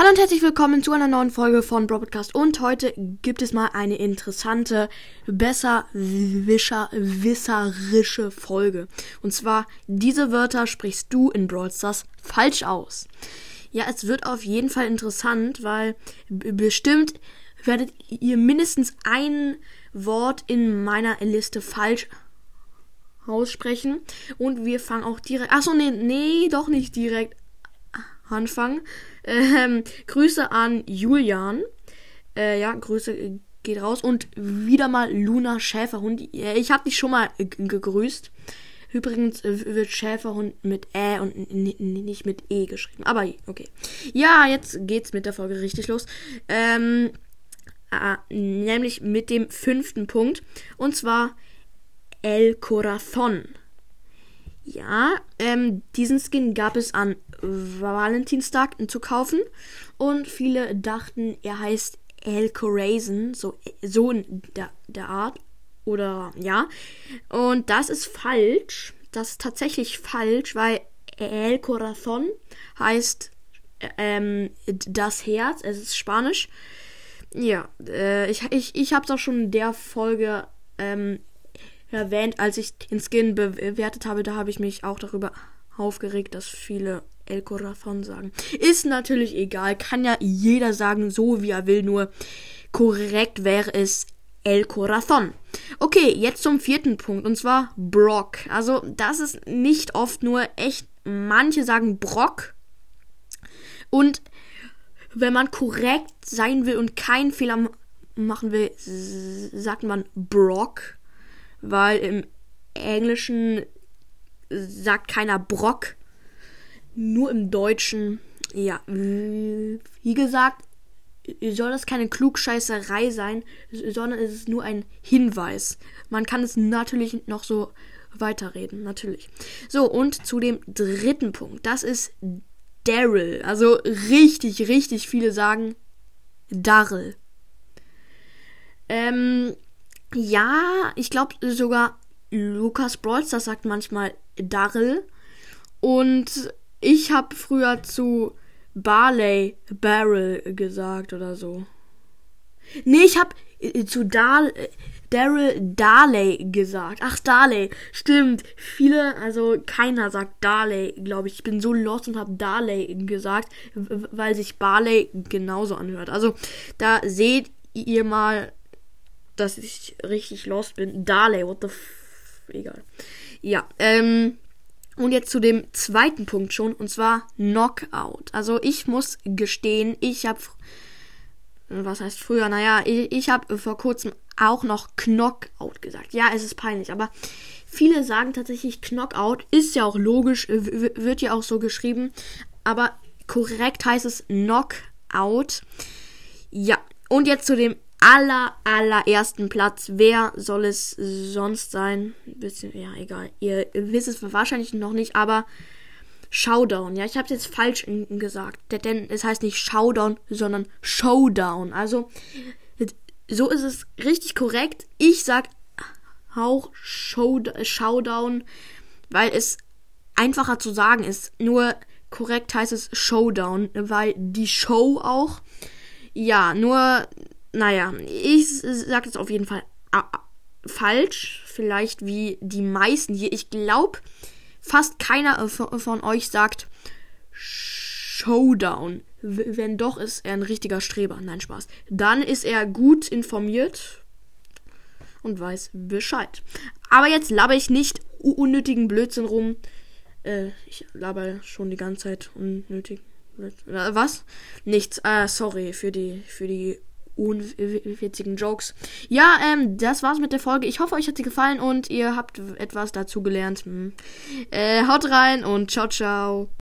Hallo und herzlich willkommen zu einer neuen Folge von Broadcast und heute gibt es mal eine interessante, besser wisserische Folge. Und zwar, diese Wörter sprichst du in Brawl Stars falsch aus. Ja, es wird auf jeden Fall interessant, weil bestimmt werdet ihr mindestens ein Wort in meiner Liste falsch aussprechen. Und wir fangen auch direkt. Achso, nee, nee, doch nicht direkt anfangen. Ähm, Grüße an Julian. Äh, ja, Grüße geht raus. Und wieder mal Luna Schäferhund. Ich habe dich schon mal gegrüßt. Übrigens äh, wird Schäferhund mit Ä und nicht mit E geschrieben. Aber okay. Ja, jetzt geht's mit der Folge richtig los. Ähm, äh, nämlich mit dem fünften Punkt. Und zwar El Corazon. Ja, ähm, diesen Skin gab es an Valentinstag zu kaufen und viele dachten, er heißt El Corazon, so, so in der, der Art. Oder ja. Und das ist falsch. Das ist tatsächlich falsch, weil El Corazon heißt ähm, das Herz. Es ist Spanisch. Ja, äh, ich, ich, ich habe es auch schon in der Folge ähm, erwähnt, als ich den Skin bewertet habe. Da habe ich mich auch darüber aufgeregt, dass viele El Corazon sagen. Ist natürlich egal, kann ja jeder sagen, so wie er will, nur korrekt wäre es El Corazon. Okay, jetzt zum vierten Punkt und zwar Brock. Also, das ist nicht oft nur echt, manche sagen Brock und wenn man korrekt sein will und keinen Fehler machen will, sagt man Brock, weil im Englischen sagt keiner Brock, nur im Deutschen, ja, wie gesagt, soll das keine Klugscheißerei sein, sondern es ist nur ein Hinweis. Man kann es natürlich noch so weiterreden, natürlich. So, und zu dem dritten Punkt. Das ist Daryl. Also richtig, richtig viele sagen Darrell. Ähm, ja, ich glaube sogar Lukas Brawlster sagt manchmal Darrell. Und ich habe früher zu Barley Barrel gesagt oder so. Nee, ich habe äh, zu Dar Daryl Darley gesagt. Ach, Darley. Stimmt. Viele, also keiner sagt Darley, glaube ich. Ich bin so lost und habe Darley gesagt, weil sich Barley genauso anhört. Also, da seht ihr mal, dass ich richtig lost bin. Darley, what the f... Egal. Ja, ähm... Und jetzt zu dem zweiten Punkt schon, und zwar Knockout. Also ich muss gestehen, ich habe, was heißt früher, naja, ich, ich habe vor kurzem auch noch Knockout gesagt. Ja, es ist peinlich, aber viele sagen tatsächlich Knockout, ist ja auch logisch, wird ja auch so geschrieben, aber korrekt heißt es Knockout. Ja, und jetzt zu dem aller, allerersten Platz. Wer soll es sonst sein? Bisschen, ja, egal. Ihr wisst es wahrscheinlich noch nicht, aber Showdown. Ja, ich habe jetzt falsch gesagt. Denn es heißt nicht Showdown, sondern Showdown. Also, so ist es richtig korrekt. Ich sag auch Showdown, weil es einfacher zu sagen ist. Nur korrekt heißt es Showdown, weil die Show auch. Ja, nur naja, ich sage jetzt auf jeden Fall falsch. Vielleicht wie die meisten hier. Ich glaube, fast keiner von euch sagt Showdown. Wenn doch, ist er ein richtiger Streber. Nein, Spaß. Dann ist er gut informiert und weiß Bescheid. Aber jetzt laber ich nicht unnötigen Blödsinn rum. Äh, ich laber schon die ganze Zeit unnötig. Was? Nichts. Äh, sorry für die, für die unwitzigen Jokes. Ja, ähm, das war's mit der Folge. Ich hoffe, euch hat sie gefallen und ihr habt etwas dazu gelernt. Hm. Äh, haut rein und ciao, ciao.